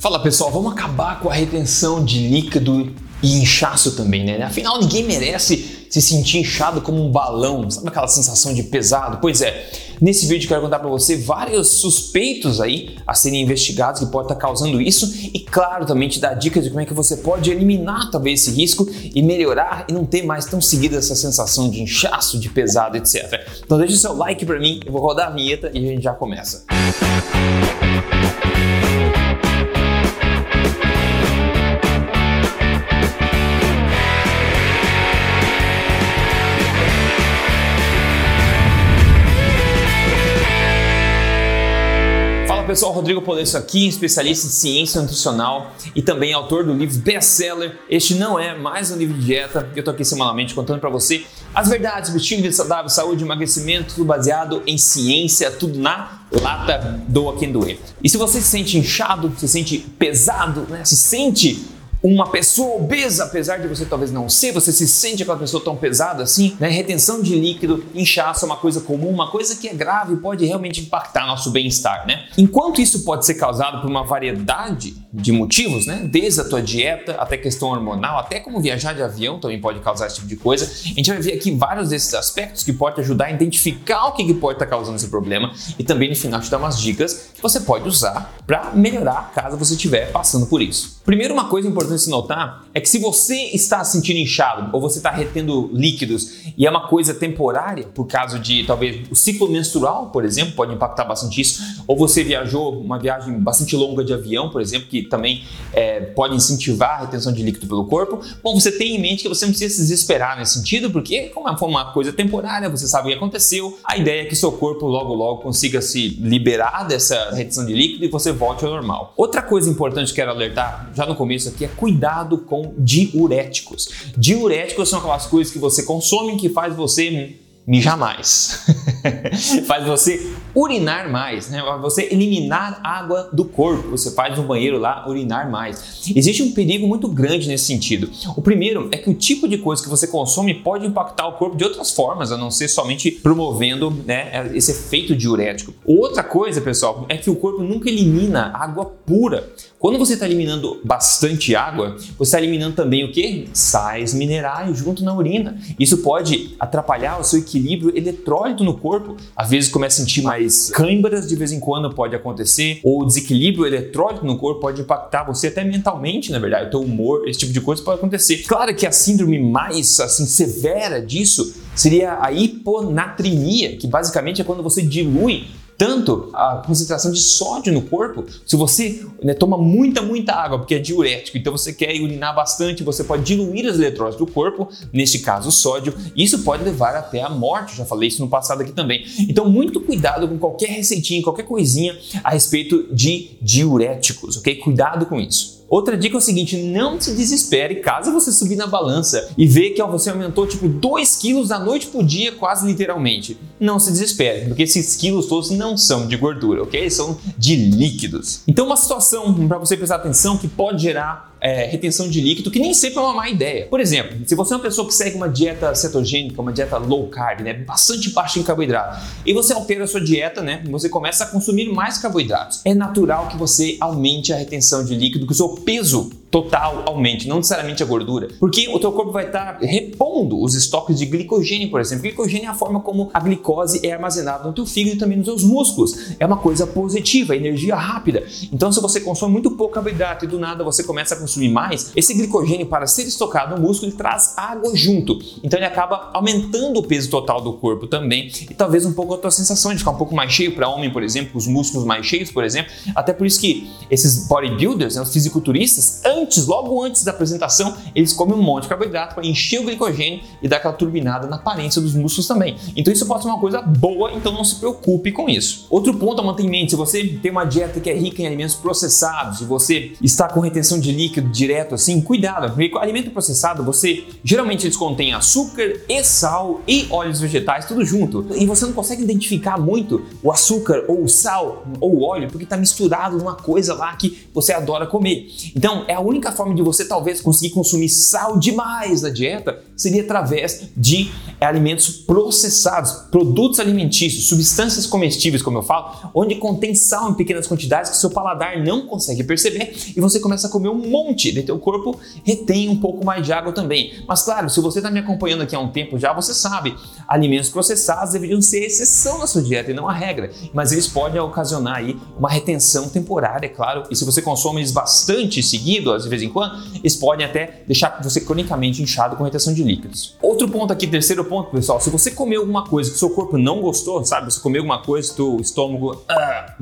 Fala pessoal, vamos acabar com a retenção de líquido e inchaço também, né? Afinal, ninguém merece se sentir inchado como um balão, sabe aquela sensação de pesado? Pois é, nesse vídeo quero contar para você vários suspeitos aí a serem investigados que podem estar causando isso e, claro, também te dar dicas de como é que você pode eliminar talvez esse risco e melhorar e não ter mais tão seguida essa sensação de inchaço, de pesado, etc. Então deixa o seu like para mim, eu vou rodar a vinheta e a gente já começa. Música pessoal, Rodrigo Polesso aqui, especialista em ciência nutricional e também autor do livro best-seller. Este não é mais um livro de dieta, eu tô aqui semanalmente contando para você as verdades do estilo de saudável, saúde, emagrecimento, tudo baseado em ciência, tudo na lata do quem doer. E se você se sente inchado, se sente pesado, né, se sente uma pessoa obesa, apesar de você talvez não ser, você se sente aquela pessoa tão pesada assim, né? Retenção de líquido, inchaço é uma coisa comum, uma coisa que é grave e pode realmente impactar nosso bem-estar, né? Enquanto isso pode ser causado por uma variedade de motivos, né? Desde a tua dieta até questão hormonal, até como viajar de avião também pode causar esse tipo de coisa. A gente vai ver aqui vários desses aspectos que pode ajudar a identificar o que, que pode estar causando esse problema e também no final te dar umas dicas que você pode usar para melhorar caso você estiver passando por isso. Primeiro, uma coisa importante importante se notar é que se você está se sentindo inchado ou você está retendo líquidos e é uma coisa temporária, por causa de talvez o ciclo menstrual, por exemplo, pode impactar bastante isso, ou você viajou uma viagem bastante longa de avião, por exemplo, que também é, pode incentivar a retenção de líquido pelo corpo, bom, você tem em mente que você não precisa se desesperar nesse sentido, porque como é uma coisa temporária, você sabe o que aconteceu, a ideia é que seu corpo logo logo consiga se liberar dessa retenção de líquido e você volte ao normal. Outra coisa importante que quero alertar já no começo aqui é cuidado com diuréticos. Diuréticos são aquelas coisas que você consome que faz você mijar mais. faz você urinar mais, né? Você eliminar água do corpo. Você faz no banheiro lá urinar mais. Existe um perigo muito grande nesse sentido. O primeiro é que o tipo de coisa que você consome pode impactar o corpo de outras formas, a não ser somente promovendo né, esse efeito diurético. Outra coisa, pessoal, é que o corpo nunca elimina água pura. Quando você está eliminando bastante água, você está eliminando também o que? Sais minerais junto na urina. Isso pode atrapalhar o seu equilíbrio eletrólito no corpo. Às vezes começa a sentir mais câimbras, de vez em quando pode acontecer, ou desequilíbrio eletrólito no corpo pode impactar você até mentalmente, na verdade, o teu humor, esse tipo de coisa pode acontecer. Claro que a síndrome mais assim severa disso seria a hiponatrimia, que basicamente é quando você dilui tanto a concentração de sódio no corpo, se você né, toma muita, muita água, porque é diurético, então você quer urinar bastante, você pode diluir as eletrólitos do corpo, neste caso o sódio, isso pode levar até a morte, já falei isso no passado aqui também. Então, muito cuidado com qualquer receitinha, qualquer coisinha a respeito de diuréticos, ok? Cuidado com isso. Outra dica é o seguinte: não se desespere caso você subir na balança e ver que você aumentou tipo 2 quilos da noite pro dia, quase literalmente. Não se desespere, porque esses quilos todos não são de gordura, ok? São de líquidos. Então, uma situação para você prestar atenção que pode gerar é, retenção de líquido, que nem sempre é uma má ideia. Por exemplo, se você é uma pessoa que segue uma dieta cetogênica, uma dieta low carb, né, bastante baixa em carboidrato, e você altera a sua dieta, né, você começa a consumir mais carboidratos, é natural que você aumente a retenção de líquido, que o seu peso total aumente, não necessariamente a gordura, porque o teu corpo vai estar repondo os estoques de glicogênio, por exemplo. Glicogênio é a forma como a glicose é armazenada no teu fígado e também nos seus músculos. É uma coisa positiva, energia rápida. Então, se você consome muito pouco carboidrato e do nada você começa a consumir mais, esse glicogênio para ser estocado no músculo ele traz água junto. Então, ele acaba aumentando o peso total do corpo também e talvez um pouco a tua sensação de ficar um pouco mais cheio para homem, por exemplo, os músculos mais cheios, por exemplo. Até por isso que esses bodybuilders, né, os fisiculturistas, antes, logo antes da apresentação, eles comem um monte de carboidrato para encher o glicogênio e dar aquela turbinada na aparência dos músculos também. Então isso pode ser uma coisa boa, então não se preocupe com isso. Outro ponto a manter em mente, se você tem uma dieta que é rica em alimentos processados e você está com retenção de líquido direto assim, cuidado, porque alimento processado, você geralmente eles contêm açúcar e sal e óleos vegetais tudo junto. E você não consegue identificar muito o açúcar ou o sal ou o óleo porque está misturado numa coisa lá que você adora comer. Então é a única forma de você talvez conseguir consumir sal demais na dieta seria através de alimentos processados, produtos alimentícios, substâncias comestíveis, como eu falo, onde contém sal em pequenas quantidades que seu paladar não consegue perceber e você começa a comer um monte, e teu corpo retém um pouco mais de água também. Mas claro, se você está me acompanhando aqui há um tempo já, você sabe, alimentos processados deveriam ser exceção na sua dieta e não a regra, mas eles podem ocasionar aí uma retenção temporária, é claro, e se você consome eles bastante seguido, de vez em quando, eles podem até deixar você cronicamente inchado com retenção de líquidos. Outro ponto aqui, terceiro ponto, pessoal, se você comer alguma coisa que seu corpo não gostou, sabe? Você comer alguma coisa que o estômago ah,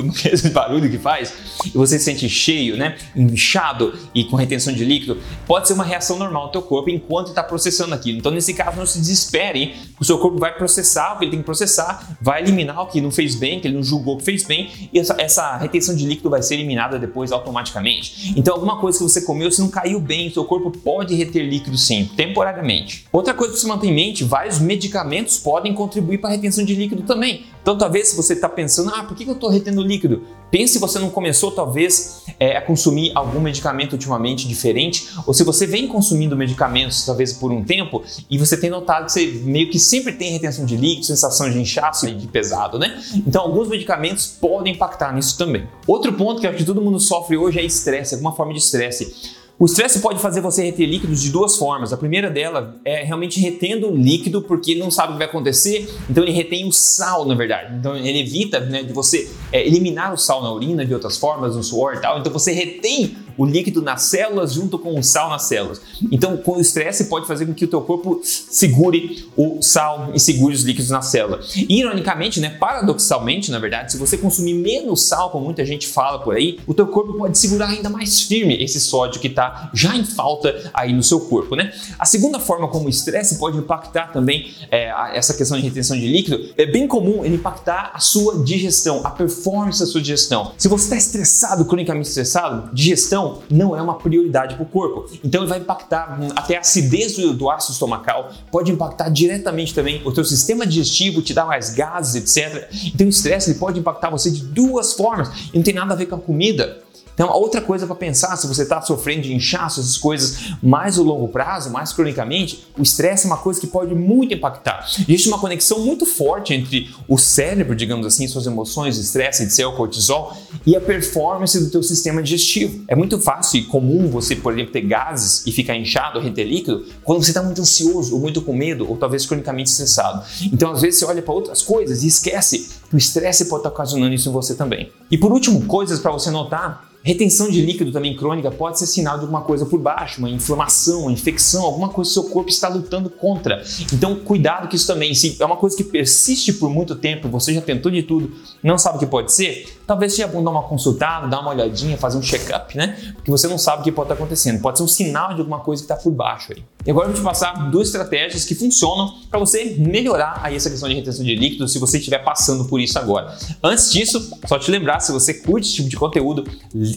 esse barulho que faz, e você se sente cheio, né? Inchado e com retenção de líquido, pode ser uma reação normal do teu corpo enquanto está processando aquilo. Então, nesse caso, não se desespere, o seu corpo vai processar o que ele tem que processar, vai eliminar o que não fez bem, que ele não julgou que fez bem, e essa, essa retenção de líquido vai ser eliminada depois automaticamente. Então, alguma coisa que você comeu, se não caiu bem, seu corpo pode reter líquido sim, temporariamente. Outra coisa que você mantém em mente, vários medicamentos podem contribuir para a retenção de líquido também. Então, talvez se você está pensando, ah, por que eu estou retendo líquido? Pense se você não começou, talvez, é, a consumir algum medicamento ultimamente diferente, ou se você vem consumindo medicamentos, talvez por um tempo, e você tem notado que você meio que sempre tem retenção de líquido, sensação de inchaço e de pesado, né? Então, alguns medicamentos podem impactar nisso também. Outro ponto que acho que todo mundo sofre hoje é estresse, alguma forma de estresse. O estresse pode fazer você reter líquidos de duas formas. A primeira dela é realmente retendo líquido porque ele não sabe o que vai acontecer, então ele retém o sal, na verdade. Então ele evita né, de você é, eliminar o sal na urina de outras formas, no suor e tal. Então você retém o líquido nas células junto com o sal nas células. Então, com o estresse pode fazer com que o teu corpo segure o sal e segure os líquidos na célula. E, ironicamente, né, paradoxalmente, na verdade, se você consumir menos sal, como muita gente fala por aí, o teu corpo pode segurar ainda mais firme esse sódio que está já em falta aí no seu corpo, né? A segunda forma como o estresse pode impactar também é, essa questão de retenção de líquido, é bem comum ele impactar a sua digestão, a performance da sua digestão. Se você está estressado, cronicamente estressado, digestão não é uma prioridade para o corpo. Então ele vai impactar até a acidez do, do ácido estomacal, pode impactar diretamente também o teu sistema digestivo, te dar mais gases, etc. Então o estresse ele pode impactar você de duas formas e não tem nada a ver com a comida. Então, outra coisa para pensar, se você está sofrendo de inchaço, essas coisas mais a longo prazo, mais cronicamente, o estresse é uma coisa que pode muito impactar. Existe uma conexão muito forte entre o cérebro, digamos assim, suas emoções, estresse, de o cortisol, e a performance do teu sistema digestivo. É muito fácil e comum você, por exemplo, ter gases e ficar inchado, reter líquido, quando você está muito ansioso, ou muito com medo, ou talvez cronicamente estressado. Então, às vezes, você olha para outras coisas e esquece que o estresse pode estar tá ocasionando isso em você também. E por último, coisas para você notar Retenção de líquido também crônica pode ser sinal de alguma coisa por baixo, uma inflamação, uma infecção, alguma coisa que seu corpo está lutando contra. Então, cuidado com isso também. Se é uma coisa que persiste por muito tempo, você já tentou de tudo, não sabe o que pode ser, talvez seja bom dar uma consultada, dar uma olhadinha, fazer um check-up, né? Porque você não sabe o que pode estar acontecendo. Pode ser um sinal de alguma coisa que está por baixo aí. E agora eu vou te passar duas estratégias que funcionam para você melhorar aí essa questão de retenção de líquido se você estiver passando por isso agora. Antes disso, só te lembrar, se você curte esse tipo de conteúdo,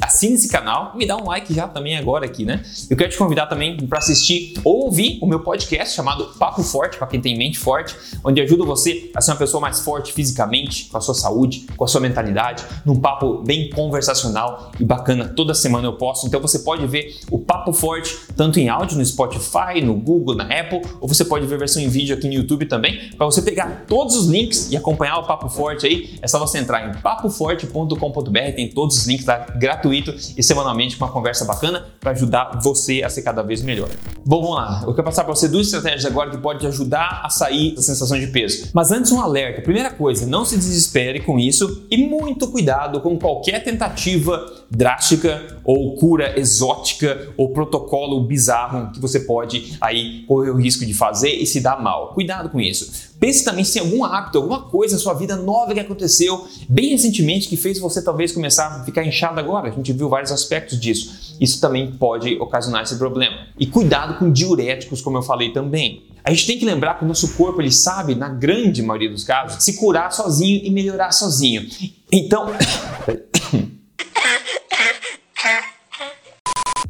assine esse canal, me dá um like já também agora aqui, né? Eu quero te convidar também para assistir ou ouvir o meu podcast chamado Papo Forte, para quem tem mente forte, onde ajudo você a ser uma pessoa mais forte fisicamente, com a sua saúde, com a sua mentalidade, num papo bem conversacional e bacana. Toda semana eu posto, então você pode ver o Papo Forte tanto em áudio no Spotify, no Google, na Apple, ou você pode ver versão em vídeo aqui no YouTube também. Para você pegar todos os links e acompanhar o Papo Forte aí, é só você entrar em papoforte.com.br, tem todos os links lá gratuito e semanalmente com uma conversa bacana para ajudar você a ser cada vez melhor. Bom, vamos lá. Eu quero passar para você duas estratégias agora que podem te ajudar a sair da sensação de peso. Mas antes um alerta. Primeira coisa, não se desespere com isso e muito cuidado com qualquer tentativa drástica ou cura exótica ou protocolo bizarro que você pode aí correr o risco de fazer e se dar mal. Cuidado com isso. Pense também se tem algum hábito, alguma coisa na sua vida nova que aconteceu bem recentemente que fez você talvez começar a ficar inchado agora. A gente viu vários aspectos disso. Isso também pode ocasionar esse problema. E cuidado com diuréticos, como eu falei também. A gente tem que lembrar que o nosso corpo ele sabe, na grande maioria dos casos, se curar sozinho e melhorar sozinho. Então,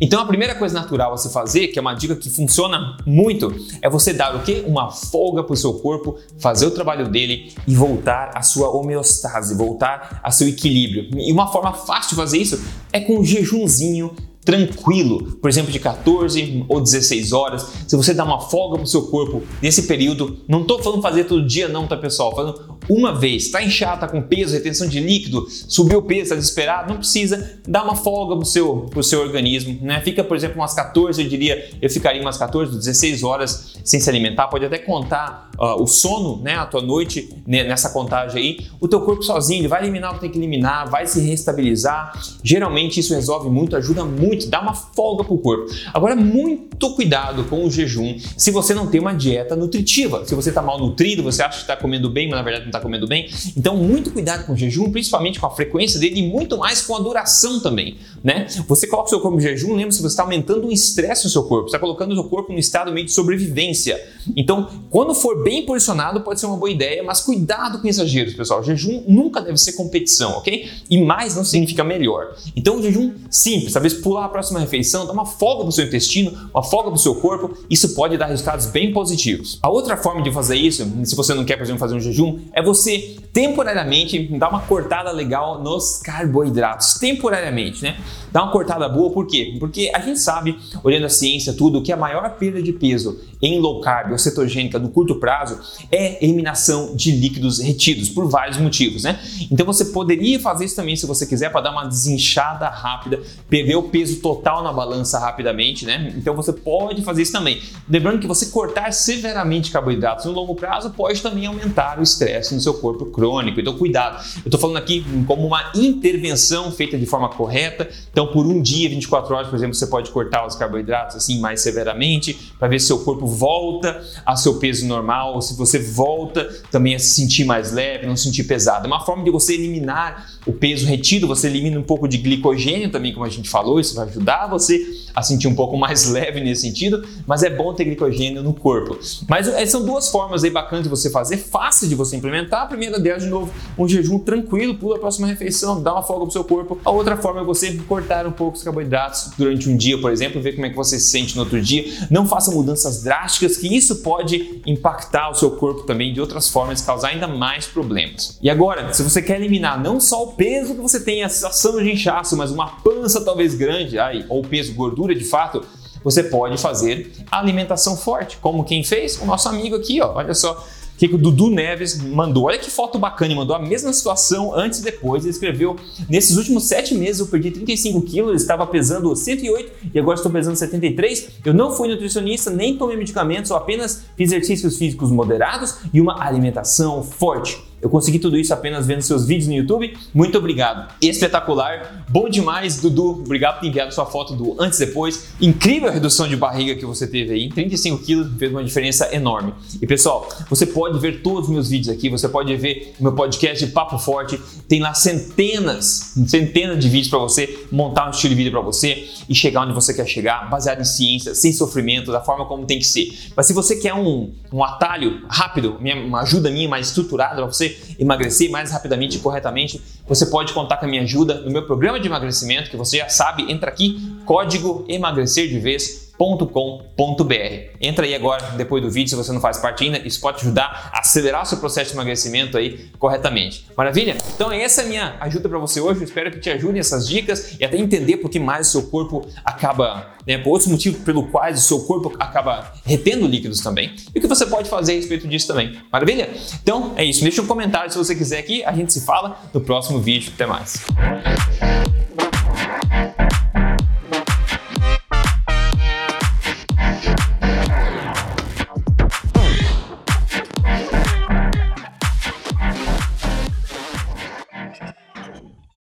Então a primeira coisa natural a se fazer, que é uma dica que funciona muito, é você dar o quê? Uma folga para o seu corpo, fazer o trabalho dele e voltar à sua homeostase, voltar ao seu equilíbrio. E uma forma fácil de fazer isso é com um jejumzinho tranquilo, por exemplo, de 14 ou 16 horas. Se você dá uma folga para o seu corpo nesse período, não estou falando fazer todo dia, não, tá pessoal? Falando uma vez, está inchado, está com peso, retenção de líquido, subiu o peso, está desesperado, não precisa dar uma folga para o seu, pro seu organismo, né? Fica, por exemplo, umas 14, eu diria, eu ficaria umas 14, 16 horas sem se alimentar, pode até contar uh, o sono, né, a tua noite né, nessa contagem aí, o teu corpo sozinho, ele vai eliminar o que tem que eliminar, vai se restabilizar. Geralmente isso resolve muito, ajuda muito, dá uma folga pro corpo. Agora, muito cuidado com o jejum se você não tem uma dieta nutritiva. Se você está mal nutrido, você acha que está comendo bem, mas na verdade está comendo bem. Então, muito cuidado com o jejum, principalmente com a frequência dele e muito mais com a duração também, né? Você coloca o seu corpo em jejum, lembra se você está aumentando o estresse no seu corpo, está colocando o seu corpo no estado meio de sobrevivência. Então, quando for bem posicionado, pode ser uma boa ideia, mas cuidado com exageros, pessoal. O jejum nunca deve ser competição, ok? E mais não significa melhor. Então, o jejum simples, talvez pular a próxima refeição, dar uma folga para seu intestino, uma folga para seu corpo, isso pode dar resultados bem positivos. A outra forma de fazer isso, se você não quer, por exemplo, fazer um jejum, é você temporariamente dar uma cortada legal nos carboidratos. Temporariamente, né? Dar uma cortada boa, por quê? Porque a gente sabe, olhando a ciência, tudo, que a maior perda de peso em low carb ou cetogênica no curto prazo é eliminação de líquidos retidos, por vários motivos, né? Então você poderia fazer isso também se você quiser para dar uma desinchada rápida, perder o peso total na balança rapidamente, né? Então você pode fazer isso também. Lembrando que você cortar severamente carboidratos no longo prazo pode também aumentar o estresse no seu corpo crônico. Então cuidado. Eu estou falando aqui como uma intervenção feita de forma correta. Então por um dia, 24 horas, por exemplo, você pode cortar os carboidratos assim mais severamente para ver se seu corpo volta a seu peso normal, ou se você volta também a se sentir mais leve, não se sentir pesado. É uma forma de você eliminar o peso retido, você elimina um pouco de glicogênio também, como a gente falou, isso vai ajudar você a sentir um pouco mais leve nesse sentido, mas é bom ter glicogênio no corpo. Mas é, são duas formas aí bacanas de você fazer, fácil de você implementar. A primeira delas, de novo, um jejum tranquilo, pula a próxima refeição, dá uma folga pro seu corpo. A outra forma é você cortar um pouco os carboidratos durante um dia, por exemplo, ver como é que você se sente no outro dia. Não faça mudanças drásticas, que isso pode impactar o seu corpo também de outras formas, causar ainda mais problemas. E agora, se você quer eliminar não só o peso que você tem, a sensação de inchaço, mas uma pança talvez grande, aí, ou peso, gordura de fato, você pode fazer alimentação forte, como quem fez? O nosso amigo aqui, ó, olha só que, que o Dudu Neves mandou. Olha que foto bacana, mandou a mesma situação antes e depois. Ele escreveu: Nesses últimos sete meses eu perdi 35 quilos, estava pesando 108 e agora estou pesando 73. Eu não fui nutricionista, nem tomei medicamentos, apenas fiz exercícios físicos moderados e uma alimentação forte. Eu consegui tudo isso apenas vendo seus vídeos no YouTube. Muito obrigado. Espetacular. Bom demais, Dudu. Obrigado por ter enviado sua foto do antes e depois. Incrível a redução de barriga que você teve aí. 35 quilos fez uma diferença enorme. E pessoal, você pode ver todos os meus vídeos aqui. Você pode ver o meu podcast de Papo Forte. Tem lá centenas, centenas de vídeos para você montar um estilo de vida para você e chegar onde você quer chegar, baseado em ciência, sem sofrimento, da forma como tem que ser. Mas se você quer um, um atalho rápido, uma ajuda minha mais estruturada para você emagrecer mais rapidamente e corretamente, você pode contar com a minha ajuda no meu programa de emagrecimento, que você já sabe, entra aqui, código emagrecer de vez www.emagrecimento.com.br. Entra aí agora, depois do vídeo, se você não faz parte ainda, isso pode ajudar a acelerar o seu processo de emagrecimento aí corretamente. Maravilha? Então essa é a minha ajuda para você hoje, eu espero que te ajudem essas dicas e até entender por que mais o seu corpo acaba, né, por outros motivos pelo quais o seu corpo acaba retendo líquidos também. E o que você pode fazer a respeito disso também. Maravilha? Então é isso, deixa um comentário se você quiser aqui, a gente se fala no próximo vídeo. Até mais.